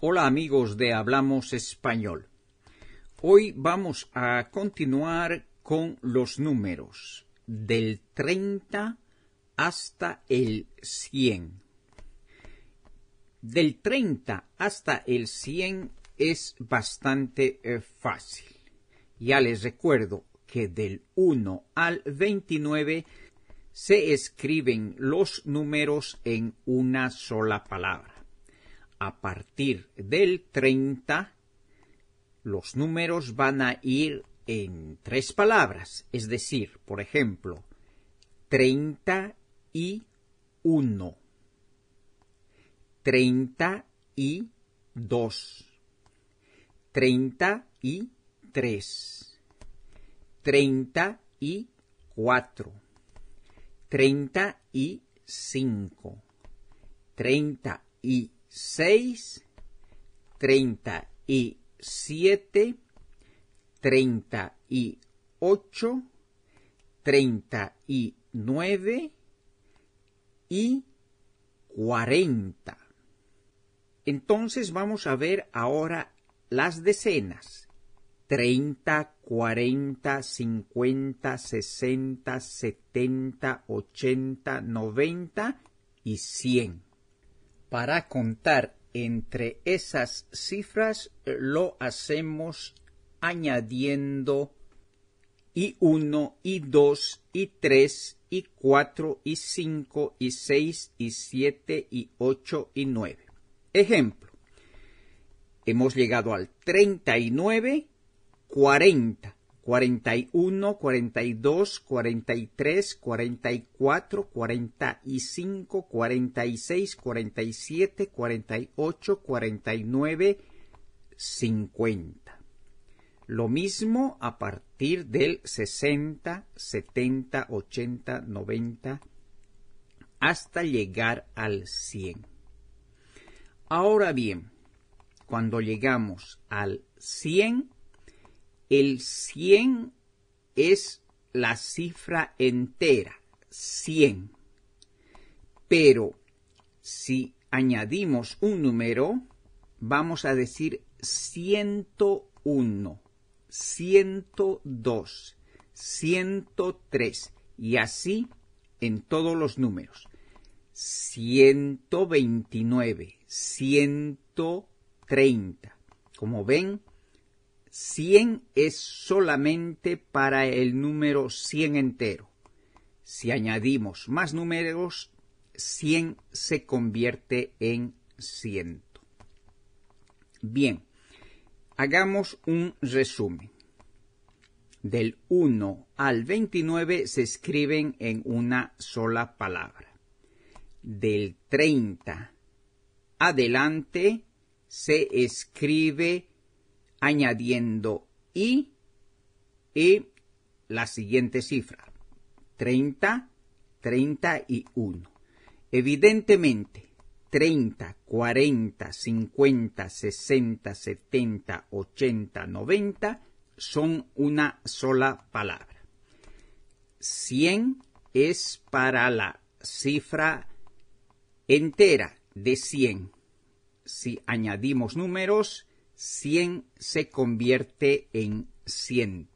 Hola amigos de Hablamos Español. Hoy vamos a continuar con los números del 30 hasta el 100. Del 30 hasta el 100 es bastante eh, fácil. Ya les recuerdo que del 1 al 29 se escriben los números en una sola palabra a partir del 30, los números van a ir en tres palabras, es decir, por ejemplo, 31, 32, 33, 34, 35, 36, seis, treinta y siete, treinta y ocho, treinta y nueve y cuarenta. Entonces vamos a ver ahora las decenas. Treinta, cuarenta, cincuenta, sesenta, setenta, ochenta, noventa y cien. Para contar entre esas cifras lo hacemos añadiendo y 1 y 2 y 3 y 4 y 5 y 6 y 7 y 8 y 9. Ejemplo, hemos llegado al 39, 40. 41, 42, 43, 44, 45, 46, 47, 48, 49, 50. Lo mismo a partir del 60, 70, 80, 90, hasta llegar al 100. Ahora bien, cuando llegamos al 100, el 100 es la cifra entera, 100. Pero si añadimos un número, vamos a decir 101, 102, 103 y así en todos los números. 129, 130. Como ven, 100 es solamente para el número 100 entero. Si añadimos más números, 100 se convierte en 100. Bien, hagamos un resumen. Del 1 al 29 se escriben en una sola palabra. Del 30 adelante se escribe añadiendo y, y la siguiente cifra, 30, 31. Evidentemente, 30, 40, 50, 60, 70, 80, 90 son una sola palabra. 100 es para la cifra entera de 100. Si añadimos números, 100 se convierte en 100,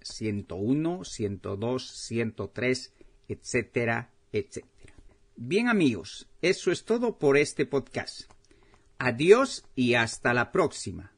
101, 102, 103, etcétera, etcétera. Bien amigos, eso es todo por este podcast. Adiós y hasta la próxima.